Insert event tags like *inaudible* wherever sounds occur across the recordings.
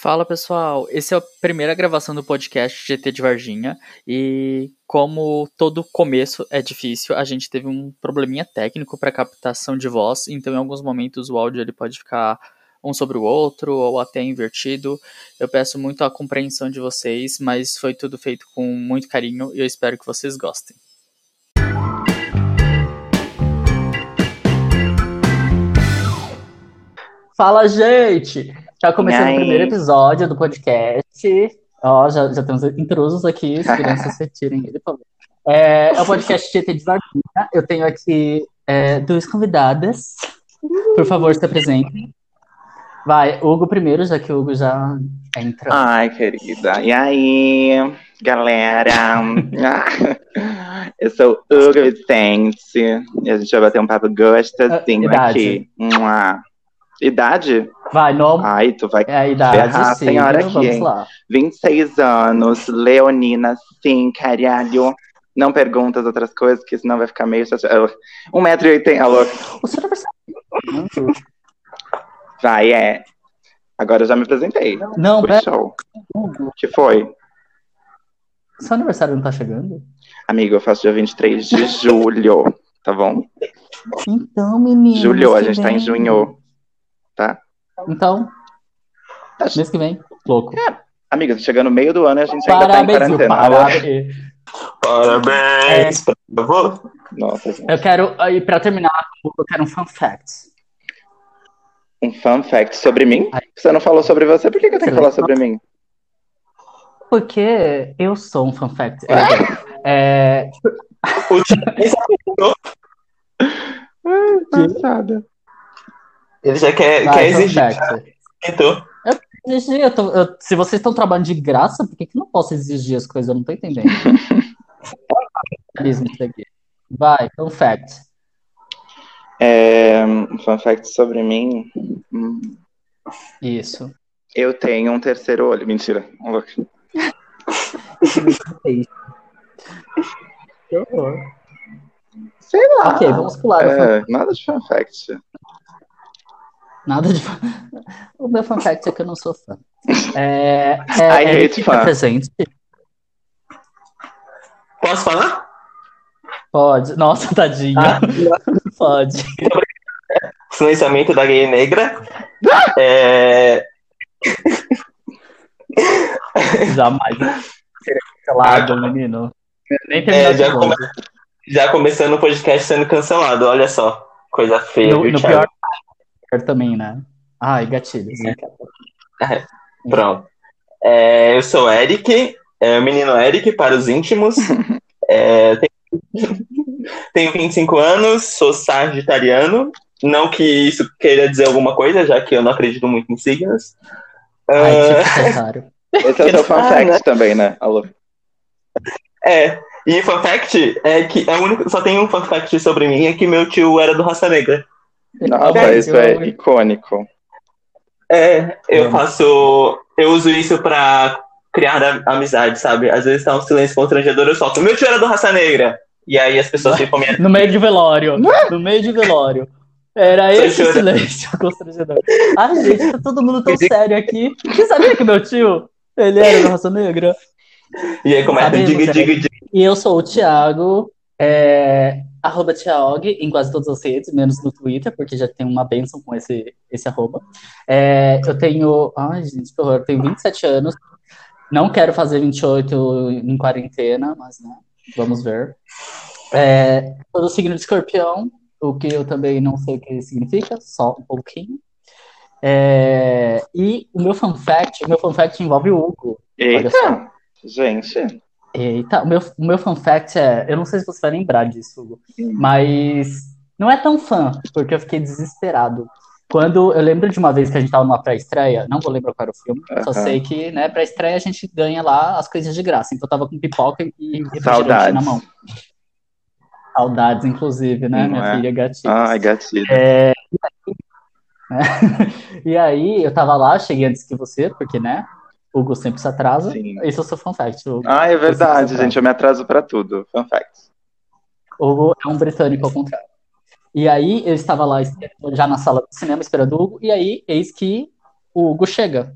Fala pessoal, esse é a primeira gravação do podcast GT de Varginha e como todo começo é difícil, a gente teve um probleminha técnico para captação de voz, então em alguns momentos o áudio ele pode ficar um sobre o outro ou até invertido. Eu peço muito a compreensão de vocês, mas foi tudo feito com muito carinho e eu espero que vocês gostem. Fala gente! Já começando o primeiro episódio do podcast. Ó, já, já temos intrusos aqui, as crianças *laughs* retirem ele, por favor. É, é o podcast GT de Varginha. Eu tenho aqui é, duas convidadas. Por favor, se apresentem. Vai, Hugo primeiro, já que o Hugo já entra. Ai, querida. E aí, galera? *laughs* Eu sou o Hugo Vicente e a gente vai bater um papo gostosinho Ah, aqui. Mua. Idade? Vai, nome. Ai, tu vai É a idade, sim. senhora aqui, Vamos hein? lá. 26 anos, leonina, sim, caralho. Não pergunta as outras coisas, que senão vai ficar meio chateado. 1,80m, alô. O seu aniversário. Vai, é. Agora eu já me apresentei. Não, pera, show. Hugo. que foi? Seu aniversário não tá chegando? Amigo, eu faço dia 23 de julho, tá bom? Então, menino. Julho, a gente tá em vem. junho, tá? Então, mês que vem. Louco. Amiga, tá chegando no meio do ano e a gente ainda tá em Parabéns, quarentena. Parabéns. Parabéns. Nossa, gente. Eu quero, aí, pra terminar, eu quero um fun fact. Um fun fact sobre mim. Ai. Você não falou sobre você, por que, que eu tenho que falar sobre mim? Porque eu sou um fun fact. É, O Thiago, Passada. Ele já quer, vai, quer exigir. fact. Então, Exigir, eu tô- eu- se vocês estão trabalhando de graça, por que, que não posso exigir as coisas? Eu não tô entendendo. *laughs* Vai, fun fact. É, um fun fact sobre mim. Hum, Isso. Eu tenho um terceiro olho. Mentira. *laughs* Que horror. Sei lá. Ok, vamos pular. É, nada de fun fact. Nada de. *laughs* O meu fun fact é que eu não sou fã. É, é, I hate fã. presente. posso falar? Pode. Nossa, tadinha. Ah. *laughs* Pode. Silenciamento da gay negra. É, *laughs* Jamais. Seria cancelado, menino. Nem terminou É, já novo. já começando o podcast sendo cancelado, olha só. Coisa feia, No, no Thiago? Pior também, né? Ai, gatilho. assim, *laughs* Pronto. É, eu sou Eric, é, o menino Eric para os íntimos. *laughs* É, tenho, tenho 25 anos, sou sagitariano. Não que isso queira dizer alguma coisa, já que eu não acredito muito em signos. Ai, Ah, secretário. *laughs* Esse é o seu fun Ah, fact né? também, né? Alô. é, e fun fact é que é o único, só tem um fun fact sobre mim, é que meu tio era do Raça Negra. Nossa, Ai, isso eu é icônico. É, eu faço. Eu uso isso pra criar amizade, sabe? Às vezes tá um silêncio constrangedor, eu solto. Meu tio era do Raça Negra. E aí as pessoas ficam me. No meio de velório. No meio de velório. Era Tô esse chorando. silêncio *laughs* constrangedor. Ai, gente, tá todo mundo tão sério aqui. Você sabia que meu tio, ele era da raça negra? E aí começa Sabemos, diga, é. diga, diga. E eu sou o Thiago, é, arroba Thiaog, em quase todas as redes, menos no Twitter, porque já tem uma benção com esse, esse arroba. É, eu tenho. Ai, gente, que horror. Eu tenho 27 anos. Não quero fazer 28 em quarentena, mas né, vamos ver. É, sou do signo de escorpião, o que eu também não sei o que significa, só um pouquinho. É, e o meu fun fact, o meu fun fact envolve o Hugo. Olha só. Eita! Gente. Eita, o meu, o meu fun fact é, eu não sei se você vai lembrar disso, Hugo, mas não é tão fã, porque eu fiquei desesperado. Quando eu lembro de uma vez que a gente tava numa pré-estreia, não vou lembrar qual era o filme, só sei que, né, pré-estreia a gente ganha lá as coisas de graça. Então eu tava com pipoca e refrigerante na mão. Saudades, inclusive, né, Não minha é? filha gatinha. Ai, gatilho. É, *laughs* E aí, eu tava lá, cheguei antes que você, porque, né, Hugo sempre se atrasa. Sim. Esse é o seu fun fact, Hugo. Ah, é verdade, gente. Eu me atraso pra tudo. Fun fact. Hugo é um britânico ao contrário. E aí eu estava lá já na sala do cinema esperando o Hugo, e aí eis que o Hugo chega.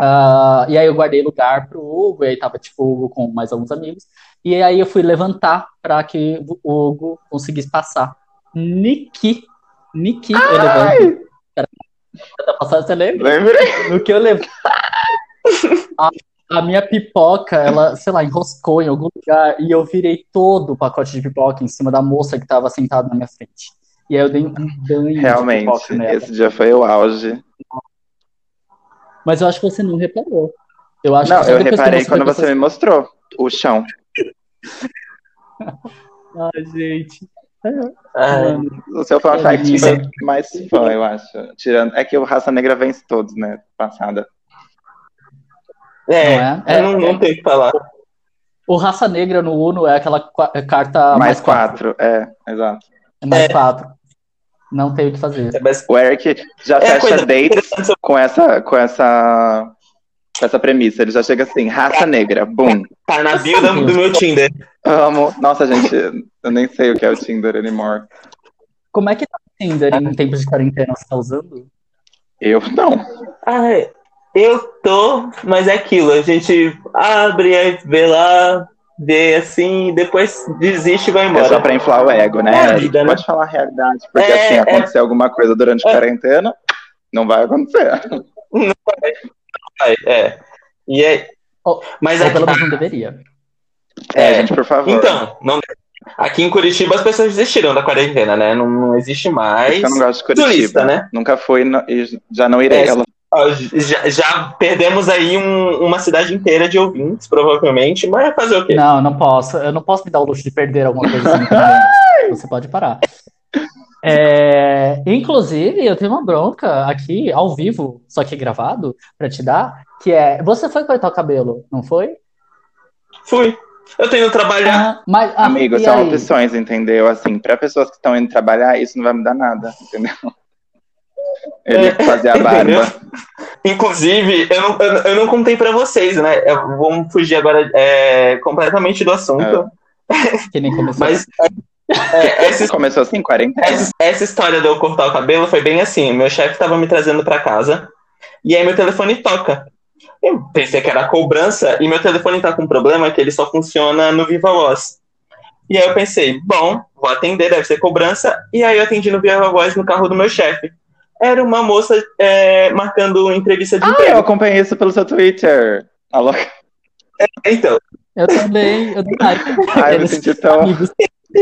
Uh, e aí eu guardei lugar pro Hugo, e aí tava tipo o Hugo com mais alguns amigos. E aí eu fui levantar para que o Hugo conseguisse passar. Niki, Niki, eu levanto. Passar, você lembra? Lembrei. No que eu levanto. *laughs* A, a, minha pipoca, ela, sei lá, enroscou em algum lugar e eu virei todo o pacote de pipoca em cima da moça que tava sentada na minha frente. E aí eu dei um banho Realmente, de pipoca nela. esse dia foi o auge. Mas eu acho que você não reparou. Eu acho não, que eu reparei quando você me mostrou o chão. *laughs* Ai, gente. Ai, O seu fan fact foi mais fã, eu acho. Tirando, é que o Raça Negra vence todos, né? Passada. É, Não é? eu não, não tenho o que falar. O Raça Negra no Uno é aquela qua- carta mais mais quatro. quatro, é, exato. É mais É. quatro. Não tem o que fazer. Mas O Eric já É, fecha dates com essa, com essa, com essa premissa. Ele já chega assim, raça negra, boom. tá na bio do, do meu Tinder. Amo. Nossa, gente, eu nem sei o que é o Tinder anymore. Como é que tá o Tinder em tempos de quarentena? Você tá usando? Eu não. Ai, eu tô, mas é aquilo, a gente abre, aí vê lá, vê assim, depois desiste e vai É embora. só pra inflar o ego, né? É vida, né? Pode falar a realidade. Porque É, assim, é. acontecer alguma coisa durante a É. quarentena, não vai acontecer. Vai, é. E é. Ou- Mas aqui, pelo menos não deveria. É, É. gente, por favor. então, não, aqui em Curitiba as pessoas desistiram da quarentena, né? Não, não existe mais. eu não gosto de Curitiba. turista, né? Nunca fui no- e já não irei. É, Ela- Já, já perdemos aí um- uma cidade inteira de ouvintes, provavelmente, mas vai fazer o quê? Não, não posso. Eu não posso me dar o luxo de perder alguma coisa assim. *laughs* Você pode parar. É, inclusive, eu tenho uma bronca aqui, ao vivo, só que gravado, pra te dar, que é, você foi cortar o cabelo, não foi? Fui. Eu tenho que trabalhar. Ah, mas, ah, Amigo, são aí? opções, entendeu? Assim, pra pessoas que estão indo trabalhar, isso não vai mudar nada, entendeu? Ele É, fazer a barba. Inclusive, eu não, eu, eu não contei pra vocês, né? Eu- vamos fugir agora é, completamente do assunto. Que nem começou. Mas é, essa, Começou assim, 40 essa, essa história de eu cortar o cabelo foi bem assim. Meu chefe tava me trazendo pra casa e aí meu telefone toca. Eu pensei que era cobrança e meu telefone tá com um problema que ele só funciona no Viva Voz. E aí eu pensei, bom, vou atender, deve ser cobrança. E aí eu atendi no Viva Voz no carro do meu chefe. Era uma moça é, marcando entrevista de Ah, eu emprego. acompanhei isso pelo seu Twitter. Alô? Então, Eu também, eu *laughs* também. Ai, eu me senti tão amigos.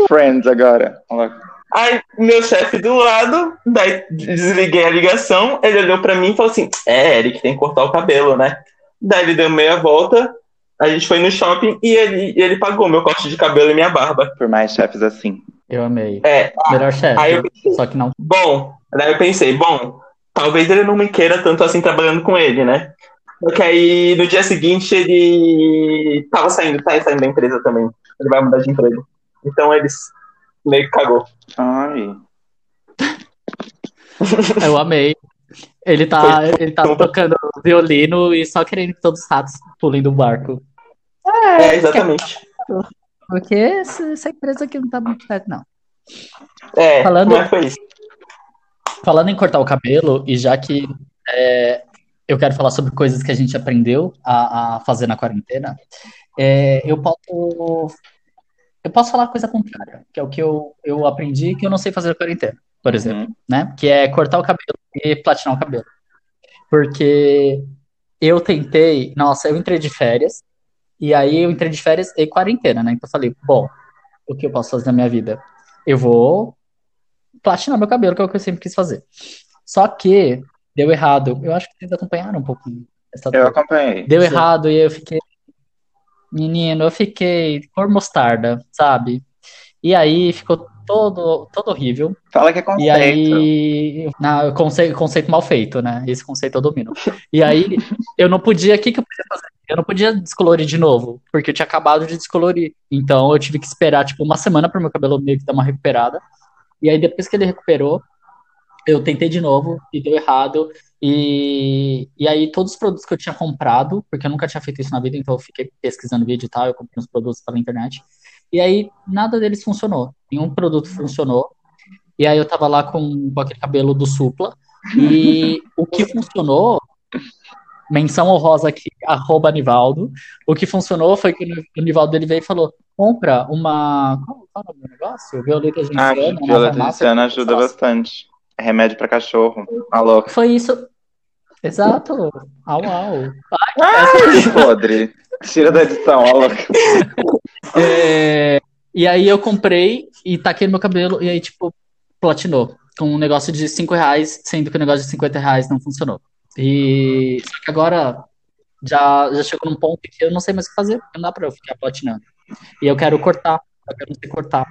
friends agora. Alô? Aí, meu chefe do lado, daí desliguei a ligação, ele olhou pra mim e falou assim: É, Eric, tem que cortar o cabelo, né? Daí ele deu meia volta, a gente foi no shopping e ele, ele pagou meu corte de cabelo e minha barba. Por mais chefes assim. Eu amei. É, Melhor chefe. aí eu- Só que não. bom, daí eu pensei: Bom, talvez ele não me queira tanto assim trabalhando com ele, né? Só que aí no dia seguinte ele tava saindo, tá saindo da empresa também. Ele vai mudar de emprego. Então eles meio que cagou. Ai. *laughs* Eu amei. Ele tá, ele tá tocando violino e só querendo que todos os ratos pulem do barco. É, exatamente. *laughs* Porque essa empresa aqui não tá muito certo, não. É, Falando- mas foi isso. Falando em cortar o cabelo, e já que é, eu quero falar sobre coisas que a gente aprendeu a, a fazer na quarentena, é, eu posso eu posso falar coisa contrária, que é o que eu, eu aprendi que eu não sei fazer na quarentena, por exemplo, Uhum. né? Que é cortar o cabelo e platinar o cabelo. Porque eu tentei, nossa, eu entrei de férias, e aí eu entrei de férias e quarentena, né? Então eu falei, bom, o que eu posso fazer na minha vida? Eu vou platinar meu cabelo, que é o que eu sempre quis fazer. Só que deu errado. Eu acho que vocês acompanharam um pouquinho essa Eu acompanhei. Deu Sim. errado e eu fiquei. Menino, eu fiquei cor mostarda, sabe? E aí ficou todo, todo horrível. Fala que é E conceito. aí. Não, conceito, conceito mal feito, né? Esse conceito eu domino. E aí, *laughs* eu não podia. O que, que eu podia fazer? Eu não podia descolorir de novo, porque eu tinha acabado de descolorir. Então eu tive que esperar, tipo, uma semana para meu cabelo meio que dar uma recuperada. E aí, depois que ele recuperou, eu tentei de novo e deu errado. E, e aí, todos os produtos que eu tinha comprado, porque eu nunca tinha feito isso na vida, então eu fiquei pesquisando vídeo e tal, eu comprei uns produtos pela internet. E aí, nada deles funcionou. Nenhum produto funcionou. E aí, eu tava lá com, com aquele cabelo do Supla. E *laughs* o que funcionou menção honrosa aqui, arroba Nivaldo. O que funcionou foi que o Nivaldo ele veio e falou: compra uma. Qual, qual é o nome do negócio? Violeta Ah, genciana. uma violeta genciana ajuda bastante. É remédio pra cachorro. Alô. Foi isso. Exato. Au, au. Ai, podre. Tira da edição, alô. É, E aí eu comprei e taquei no meu cabelo e aí, tipo, platinou. Com um negócio de 5 reais, sendo que o negócio de 50 reais não funcionou. E só que agora já, já chegou num ponto que eu não sei mais o que fazer, não dá pra eu ficar platinando. E eu quero cortar, eu quero não sei cortar.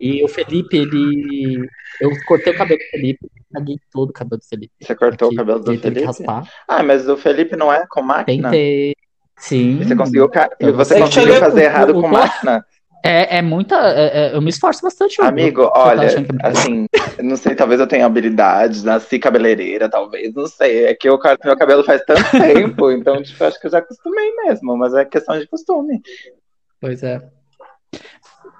E o Felipe, ele. Eu cortei o cabelo do Felipe, caguei todo o cabelo do Felipe. Você cortou Aqui, o cabelo do Felipe? raspar. Ah, mas o Felipe não é com máquina? Tentei. Sim. Você conseguiu, Eu você sei. conseguiu Eu- fazer o- errado o- com o- máquina? É, é muita. é- é- eu me esforço bastante. Amigo, Você tá olha, é assim, não sei, talvez eu tenha habilidade, nasci cabeleireira, talvez, não sei. É que eu corto meu cabelo faz tanto *laughs* tempo, então, tipo, acho que eu já acostumei mesmo, mas é questão de costume. Pois é.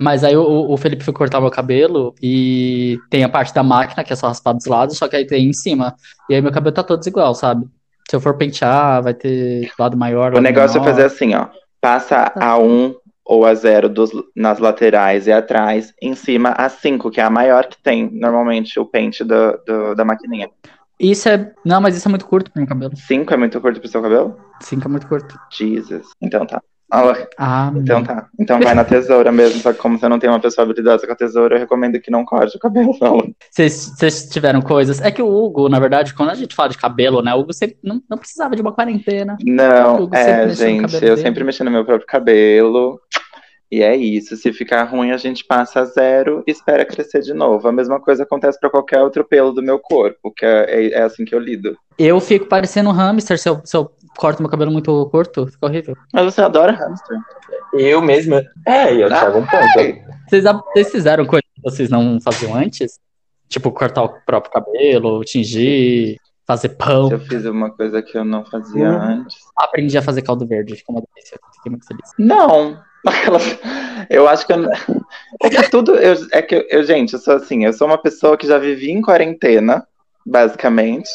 Mas aí o, o Felipe foi cortar meu cabelo e tem a parte da máquina, que é só raspar dos lados, só que aí tem em cima. E aí meu cabelo tá todo igual, sabe? Se eu for pentear, vai ter lado maior, O negócio é menor. fazer assim, ó. Passa a 1 ou a 0 dos, nas laterais e atrás, em cima a 5, que é a maior que tem, normalmente, o pente do, do- da maquininha. Isso é. Não, mas isso é muito curto pro meu cabelo. 5 é muito curto pro seu cabelo? Cinco é muito curto. Jesus. Então tá. Ah, Então tá. Então vai na tesoura mesmo, só que como você não tem uma pessoa habilidosa com a tesoura, eu recomendo que não corte o cabelo, não. Vocês tiveram coisas. É que o Hugo, na verdade, quando a gente fala de cabelo, né? O Hugo sempre não, não precisava de uma quarentena. Não, é, gente, eu dele. sempre mexi no meu próprio cabelo. E é isso. Se ficar ruim, a gente passa a zero e espera crescer de novo. A mesma coisa acontece pra qualquer outro pelo do meu corpo, que é, é- é assim que eu lido. Eu fico parecendo um hamster se eu, se eu corto meu cabelo muito curto. Fica horrível. Mas você adora hamster. Eu mesmo. É, eu Ah, tava um ponto. Vocês, vocês fizeram coisas que vocês não faziam antes? Tipo, cortar o próprio cabelo, tingir, fazer pão. eu fiz uma coisa que eu não fazia Hum. antes. Aprendi a fazer caldo verde, ficou uma delícia. Fiquei muito feliz. Não. Eu acho que eu... é que tudo eu, é que eu, gente, eu sou assim, eu sou uma pessoa que já vivi em quarentena, basicamente.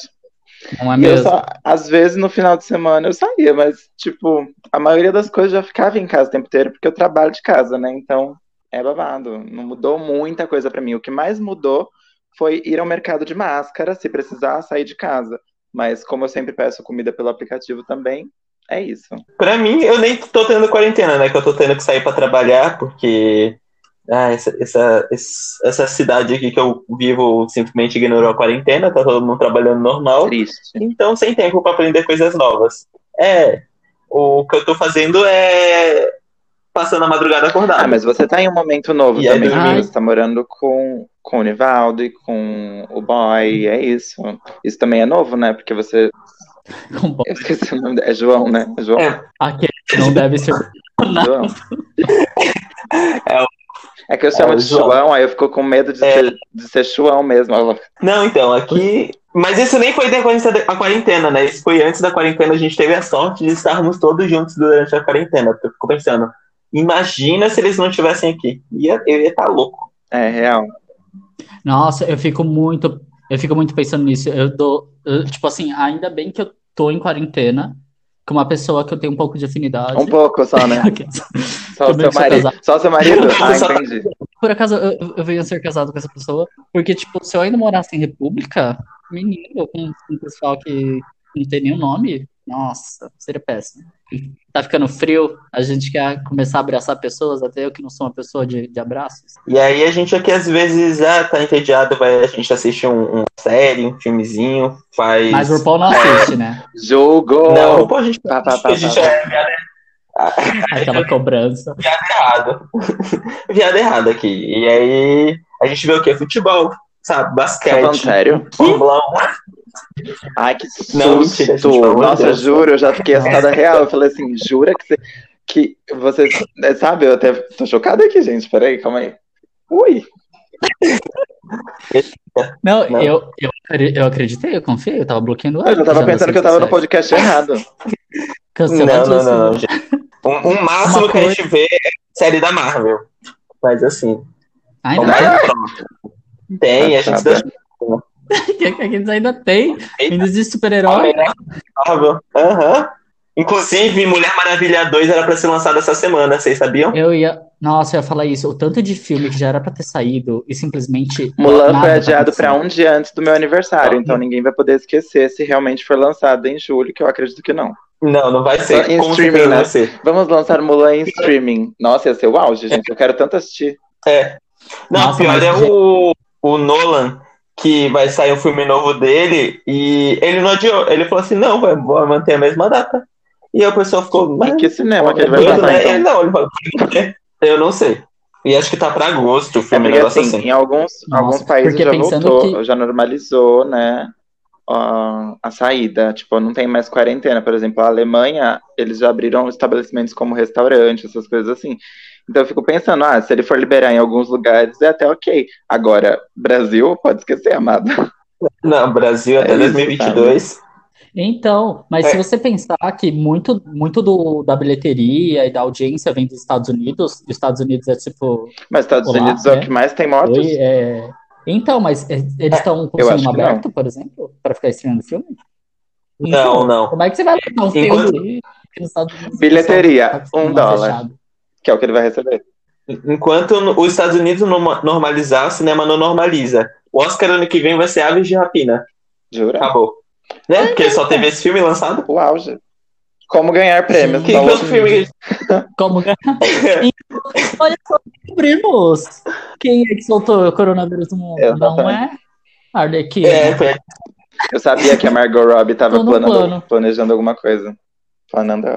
Não é eu mesmo? só, às vezes no final de semana eu saía, mas tipo, a maioria das coisas já ficava em casa o tempo inteiro porque eu trabalho de casa, né? Então, é babado. Não mudou muita coisa pra mim. O que mais mudou foi ir ao mercado de máscara, se precisar sair de casa. Mas como eu sempre peço comida pelo aplicativo também, é isso. Pra mim, eu nem tô tendo quarentena, né? Que eu tô tendo que sair pra trabalhar, porque ah, essa, essa, essa cidade aqui que eu vivo simplesmente ignorou a quarentena, tá todo mundo trabalhando normal. Triste. Então, sem tempo pra aprender coisas novas. É, o que eu tô fazendo é passando a madrugada acordado. Ah, mas você tá em um momento novo E também. dormir? Você tá morando com, com o Nivaldo e com o boy, é isso. Isso também é novo, né? Porque você. Eu esqueci o nome dele. É João, né? É João. É. Aquele que não deve ser. João. É o- É que eu chamo É de João. João, aí eu fico com medo de, É. ser, de ser João mesmo. Não, então, aqui. Mas isso nem foi depois da a quarentena, né? Isso foi antes da quarentena. A gente teve a sorte de estarmos todos juntos durante a quarentena. Eu fico pensando, imagina se eles não estivessem aqui. Ia, eu ia estar louco. É real. Nossa, eu fico muito. Eu fico muito pensando nisso. Eu dou. eu, tipo assim, ainda bem que eu tô em quarentena com uma pessoa que eu tenho um pouco de afinidade. Um pouco só, né? *laughs* Só o seu marido. Só seu marido? Ah, entendi. Por acaso eu, eu- venho a ser casado com essa pessoa, porque, tipo, se eu ainda morasse em República, menino, com um pessoal que não tem nenhum nome, nossa, seria péssimo. Tá ficando frio, a gente quer começar a abraçar pessoas, até eu que não sou uma pessoa de, de abraços. E aí a gente aqui às vezes ah, tá entediado, vai, a gente assiste um, uma série, um filmezinho, faz. Mas o RuPaul não assiste, né? Julgou. Não, pô, a gente, Pá, pá, pá, a gente é viado *laughs* Aquela cobrança. errado. *laughs* viado errado aqui. E aí a gente vê o quê? Futebol, sabe? Tá Basquete. falando sério? Fórmula 1. Ai, que Não, Nossa, Deus. juro, eu já fiquei assustada real. Eu falei assim, jura que você. Que você. é, Sabe, eu até tô chocada aqui, gente. Peraí, calma aí. Ui. Não, Não. Eu, eu, eu acreditei, eu confiei, eu tava bloqueando Eu já tava pensando que eu tava no podcast errado. *laughs* Não, não, não, não, gente. Um, um máximo Uma que a gente vê é série da Marvel. Mas assim, Ainda o bem. mais próximo. Tem, a gente dá- *laughs* que eles ainda tem. Ainda existe super-herói. Aham. Inclusive, Mulher Maravilha 2 era pra ser lançada essa semana, vocês sabiam? Eu ia. Nossa, eu ia falar isso. O tanto de filme que já era pra ter saído e simplesmente. Mulan foi tá adiado pra um dia antes do meu aniversário, então ninguém vai poder esquecer se realmente for lançado em julho, que eu acredito que não. Não, não vai ser. Em streaming, né? vai ser. Vamos lançar Mulan em streaming. Nossa, ia ser o auge, gente. Eu quero tanto assistir. É. Não, Nossa, pior mas é o, o Nolan, que vai sair um filme novo dele, e ele não adiou. Ele falou assim: não, vai, manter a mesma data. E a pessoa ficou. Mas que cinema que ele vai passar, né? então? Ele não, ele falou, eu não sei. E acho que tá pra agosto o É filme, porque, negócio assim, assim. em alguns, Nossa, alguns países já voltou, que- já normalizou, né, a, a saída. Tipo, não tem mais quarentena. Por exemplo, a Alemanha, eles já abriram estabelecimentos como restaurante, essas coisas assim. Então eu fico pensando, ah, se ele for liberar em alguns lugares, é até ok. Agora, Brasil, pode esquecer, amado. Não, Brasil até É isso, 2022. Então, mas É. se você pensar que muito, muito do, da bilheteria e da audiência vem dos Estados Unidos, e os Estados Unidos é tipo. Mas Estados Olá, Unidos é o né? que mais tem mortos. Oi, é... Então, mas é, eles estão com o cinema não. aberto, por exemplo, para ficar estreando filme? Não, não. Como é que você vai lançar um Enquanto- filme aqui nos Estados Unidos? Bilheteria, Tá um dólar. fechado? Que é o que ele vai receber. Enquanto os Estados Unidos norma- normalizar, o cinema não normaliza. O Oscar ano que vem vai ser Aves de Rapina. Jura? Acabou. Né? Porque só teve esse filme lançado. O auge. Como ganhar prêmios. Sim. Que outro filme? *laughs* Como ganhar? *laughs* Olha só, descobrimos quem é que soltou o coronavírus no mundo. Não é Arlequina. É, foi Eu sabia que a Margot Robbie tava Tô no planando- plano. planejando alguma coisa. Planando.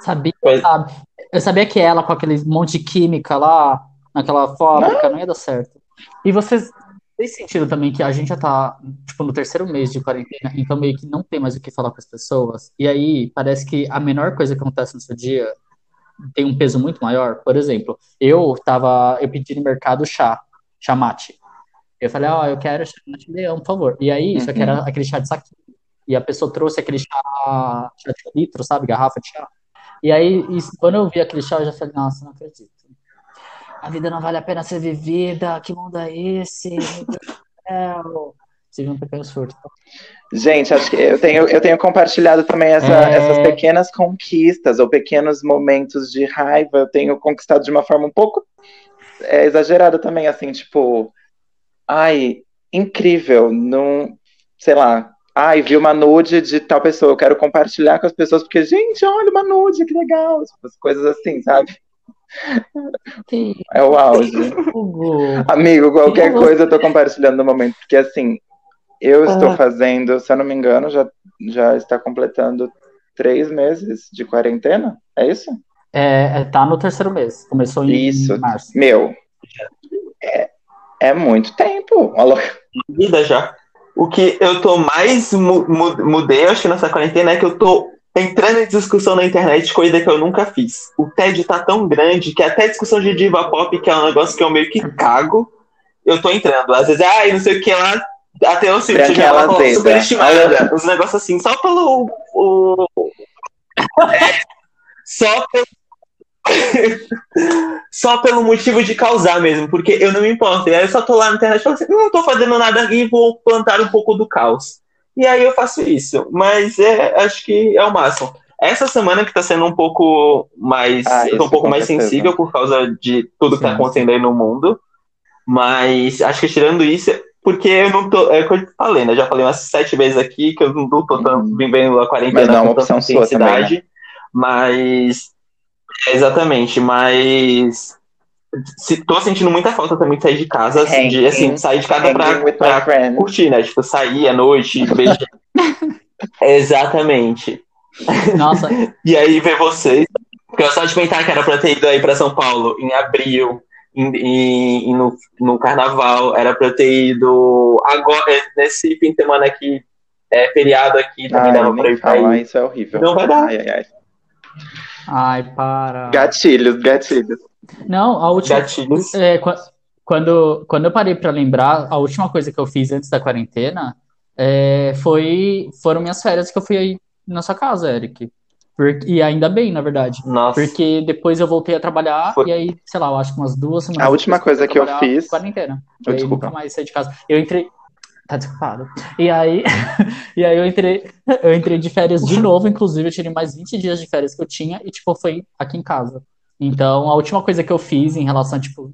Sabia, Pois- sabe? Eu sabia que ela, com aquele monte de química lá, naquela fábrica, não ia dar certo. E vocês têm sentido também que a gente já tá, tipo, no terceiro mês de quarentena, então meio que não tem mais o que falar com as pessoas. E aí, parece que a menor coisa que acontece no seu dia tem um peso muito maior. Por exemplo, eu tava, eu pedi no mercado chá, chá mate. Eu falei, ó, eu quero chá mate leão, por favor. E aí, só que era aquele chá de saquinho. E a pessoa trouxe aquele chá, chá de litro, sabe? Garrafa de chá. E aí, isso- quando eu vi aquele chá, eu já falei, nossa, não acredito. A vida não vale a pena ser vivida, que mundo é esse? Meu Deus do céu. Tive um pequeno surto. Gente, acho que eu tenho, eu tenho compartilhado também essa- É. essas pequenas conquistas ou pequenos momentos de raiva. Eu tenho conquistado de uma forma um pouco é, exagerada também, assim, tipo, ai, incrível, não, sei lá, ai, vi uma nude de tal pessoa, eu quero compartilhar com as pessoas, porque, gente, olha uma nude, que legal, tipo, as coisas assim, sabe? Que É o auge. Amigo, qualquer coisa eu tô compartilhando no momento, porque assim, eu estou Ah. fazendo, se eu não me engano, já, já está completando três meses de quarentena, é isso? É, é, tá no terceiro mês. Começou em Isso. março. Meu, é, é muito tempo. Alô? vida já. O que eu tô mais mu mu- mudei, acho que nessa quarentena, é que eu tô entrando em discussão na internet, coisa que eu nunca fiz. O TED tá tão grande que até discussão de diva pop, que é um negócio que eu meio que cago, eu tô entrando. Às vezes, ai, não sei o que lá, até eu sinto Branquela ela azeda. superestimada. Uns negócios assim, só pelo. O... *laughs* só pelo. *laughs* só pelo motivo de causar mesmo, porque eu não me importo. E aí eu só tô lá na internet e falo assim, não tô fazendo nada aqui e vou plantar um pouco do caos. E aí eu faço isso. Mas é, acho que é o máximo. Essa semana que tá sendo um pouco mais. Ah, eu tô um pouco mais certeza. sensível por causa de tudo que tá acontecendo aí no mundo. Mas acho que tirando isso, porque eu não tô. É o que eu falei, né? Já falei umas sete vezes aqui que eu não tô tão vivendo a quarentena Mas não é uma opção sua também, né? Mas. É, Exatamente, mas. Se, tô sentindo muita falta também de sair de casa, assim, de, assim, sair de casa pra, pra curtir, né? Tipo, sair à noite, beijar. *laughs* Exatamente. Nossa, *laughs* E aí ver vocês. Porque eu só de pensar que era pra ter ido aí pra São Paulo em abril, em, em- em- no, no carnaval, era pra eu ter ido agora, nesse fim de semana aqui, é feriado aqui, também Ai, dava pra ir pra aí. isso é horrível. Não vai dar. Ai, ai, ai. Ai, para. Gatilhos, gatilhos. Não, a última. Gatilhos. É, qua- quando, quando eu parei pra lembrar, a última coisa que eu fiz antes da quarentena é, foi, foram minhas férias que eu fui aí na sua casa, Eric. Por- e ainda bem, na verdade. Nossa. Porque depois eu voltei a trabalhar Foi- e aí, sei lá, eu acho que umas duas semanas. A última coisa eu que eu fiz- Quarentena. Oh, E aí desculpa. nunca mais saí de casa. Eu entrei. Tá desculpado. E aí, *laughs* e aí eu entrei, eu entrei de férias de novo, inclusive eu tirei mais 20 dias de férias que eu tinha e tipo foi aqui em casa. Então, a última coisa que eu fiz em relação a, tipo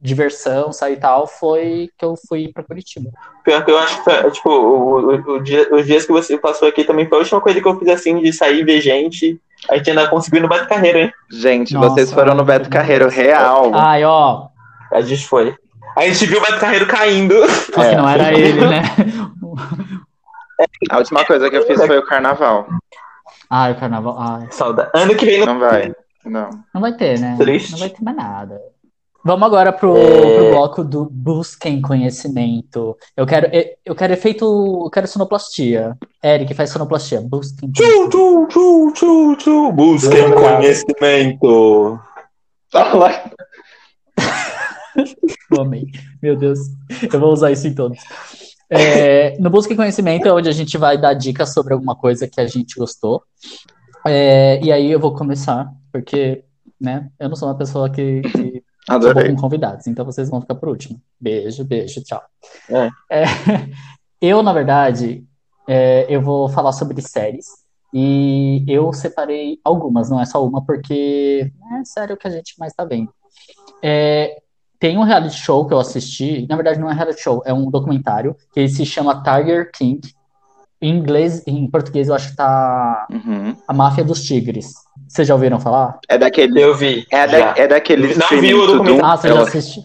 diversão, sair e tal, foi que eu fui pra Curitiba. Pior que eu acho que tipo, o, o, o dia, os dias que você passou aqui também foi a última coisa que eu fiz assim, de sair ver gente. A gente ainda conseguiu no Beto Carreiro, hein? Gente, Nossa, vocês foram no Beto Carreiro real. Ai, ó. A gente foi. A gente viu o Beto Carreiro caindo. Só que É. não era ele, né? A última coisa que eu fiz foi o carnaval. Ai, o carnaval. Ai. Saudade. Ano que vem Não vai. Não. Não vai ter, né? Triste. Não vai ter mais nada. Vamos agora pro, É. pro bloco do Busquem Conhecimento. Eu quero, eu quero efeito. Eu quero sonoplastia. Eric faz sonoplastia. Busquem. Tchu, tchu, tchu, tchu, tchu. Busquem conhecimento. Fala. Eu amei. Meu Deus. Eu vou usar isso em todos. É, no Busca Conhecimento é onde a gente vai dar dicas sobre alguma coisa que a gente gostou. É, e aí eu vou começar, porque né, eu não sou uma pessoa que, que *laughs* Adorei. com convidados, então vocês vão ficar por último. Beijo, beijo, tchau. É. É, *laughs* eu, na verdade, é, eu vou falar sobre séries. E eu separei algumas, não é só uma, porque é sério que a gente mais tá vendo. É, tem um reality show que eu assisti, na verdade não é reality show, é um documentário, que ele se chama Tiger King. Em inglês, em português eu acho que tá Uhum. A Máfia dos Tigres. Vocês já ouviram falar? É daquele. Eu vi. É, da, é daquele Não vi o documentário. Ah, você já Eu assistiu?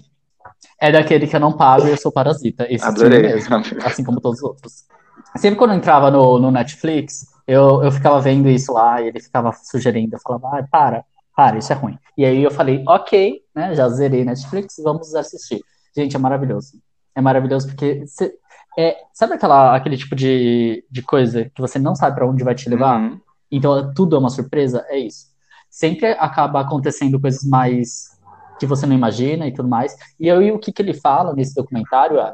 É daquele que eu não pago e eu sou parasita. Esse Adorei. mesmo, assim como todos os outros. Sempre quando eu entrava no, no Netflix, eu, eu ficava vendo isso lá e ele ficava sugerindo. Eu falava, ah, para, para, isso é ruim. E aí eu falei, ok, né, já zerei Netflix, vamos assistir. Gente, é maravilhoso. É maravilhoso porque cê- é, sabe aquela, aquele tipo de, de coisa que você não sabe pra onde vai te levar? Uhum. Então tudo é uma surpresa? É isso. Sempre acaba acontecendo coisas mais que você não imagina e tudo mais. E aí o que, que ele fala nesse documentário é,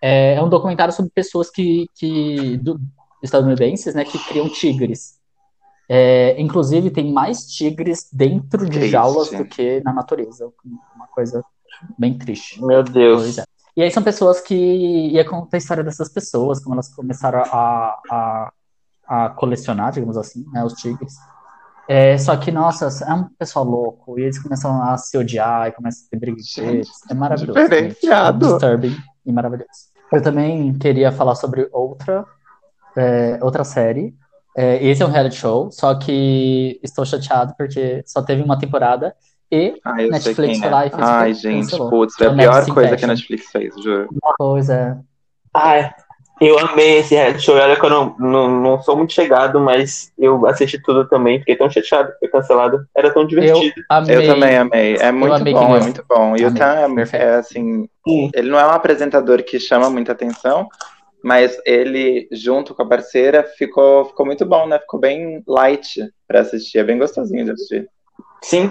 é, é um documentário sobre pessoas que, que do- estadunidenses, né, que criam tigres. É, inclusive tem mais tigres dentro de jaulas do que na natureza. Uma coisa bem triste. Meu Deus. é. E aí são pessoas que. E aí conta a história dessas pessoas, como elas começaram a, a, a colecionar, digamos assim, né, os tigres. É, só que, nossa, é um pessoal louco, e eles começam a se odiar, e começam a ter tretas. É maravilhoso. diferenciado. gente. Disturbing e maravilhoso. Eu também queria falar sobre outra, é, outra série. É, esse é um reality show, só que estou chateado porque só teve uma temporada e Ah, eu Netflix foi é. lá e fez Ai, tudo, gente, cancelou. putz, foi É a pior coisa que a. Netflix fez, juro. coisa. Ai, eu amei esse reality show. Olha que eu não, não, não sou muito chegado, mas eu assisti tudo também. Fiquei tão chateado que foi cancelado. Era tão Eu divertido. amei. Eu também amei. É muito amei bom, é muito bom. E o. Tan é, é assim, Sim. ele não é um apresentador que chama muita atenção, mas ele, junto com a parceira, ficou, ficou muito bom, né? Ficou bem light pra assistir. É bem gostosinho de assistir. Sim.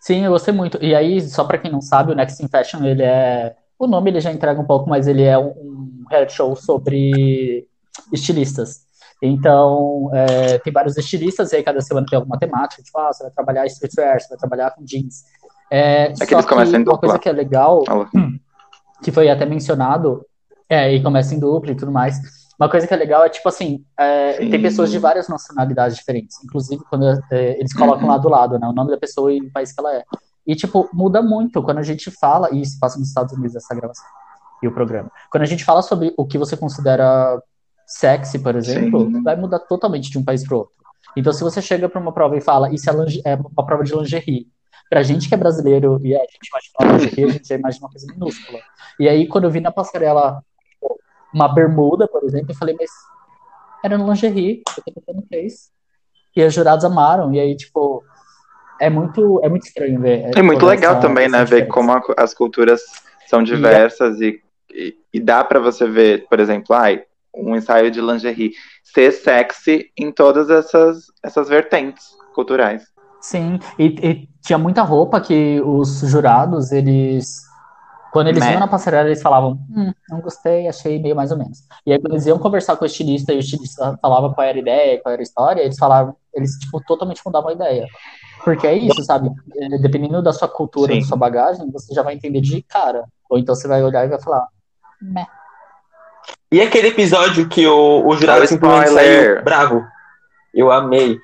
Sim, eu gostei muito. E aí, só pra quem não sabe, o Next in Fashion, ele é. O nome ele já entrega um pouco, mas ele é um, um reality show sobre estilistas. Então, é, tem vários estilistas, e aí cada semana tem alguma temática, tipo, ah, você vai trabalhar streetwear, você vai trabalhar com jeans. É, que só eles começam em uma coisa que é legal, Fala. que foi até mencionado, é, e começa em dupla e tudo mais. Uma coisa que é legal é, tipo assim, é, tem pessoas de várias nacionalidades diferentes. Inclusive, quando é, eles colocam lá do lado, né, o nome da pessoa e o país que ela é. E, tipo, muda muito quando a gente fala, e isso passa nos Estados Unidos essa gravação e o programa. Quando a gente fala sobre o que você considera sexy, por exemplo, Sim. vai mudar totalmente de um país para outro. Então, se você chega para uma prova e fala, isso é, é uma prova de lingerie, pra gente que é brasileiro e a gente imagina lingerie, a gente já imagina uma coisa minúscula. E aí, quando eu vi na passarela uma bermuda, por exemplo, eu falei, mas era no lingerie, eu tô tentando fez. E os jurados amaram, e aí, tipo, é muito, é muito estranho ver. É muito toda legal essa- também, né? essa Ver diferença. como a- as culturas são diversas e, e, e dá pra você ver, por exemplo, ai, um ensaio de lingerie ser sexy em todas essas, essas vertentes culturais. Sim, e, e tinha muita roupa que os jurados, eles. Quando eles Né? iam na passarela, eles falavam, hum, não gostei, achei meio mais ou menos. E aí, quando eles iam conversar com o estilista e o estilista falava qual era a ideia, qual era a história, eles falavam, eles, tipo, totalmente mudavam a ideia. Porque é isso, sabe? É, Dependendo da sua cultura, Sim. da sua bagagem, você já vai entender de cara. Ou então você vai olhar e vai falar, meh. E aquele episódio que o, o jurado simplesmente spoiler. saiu bravo. Eu amei.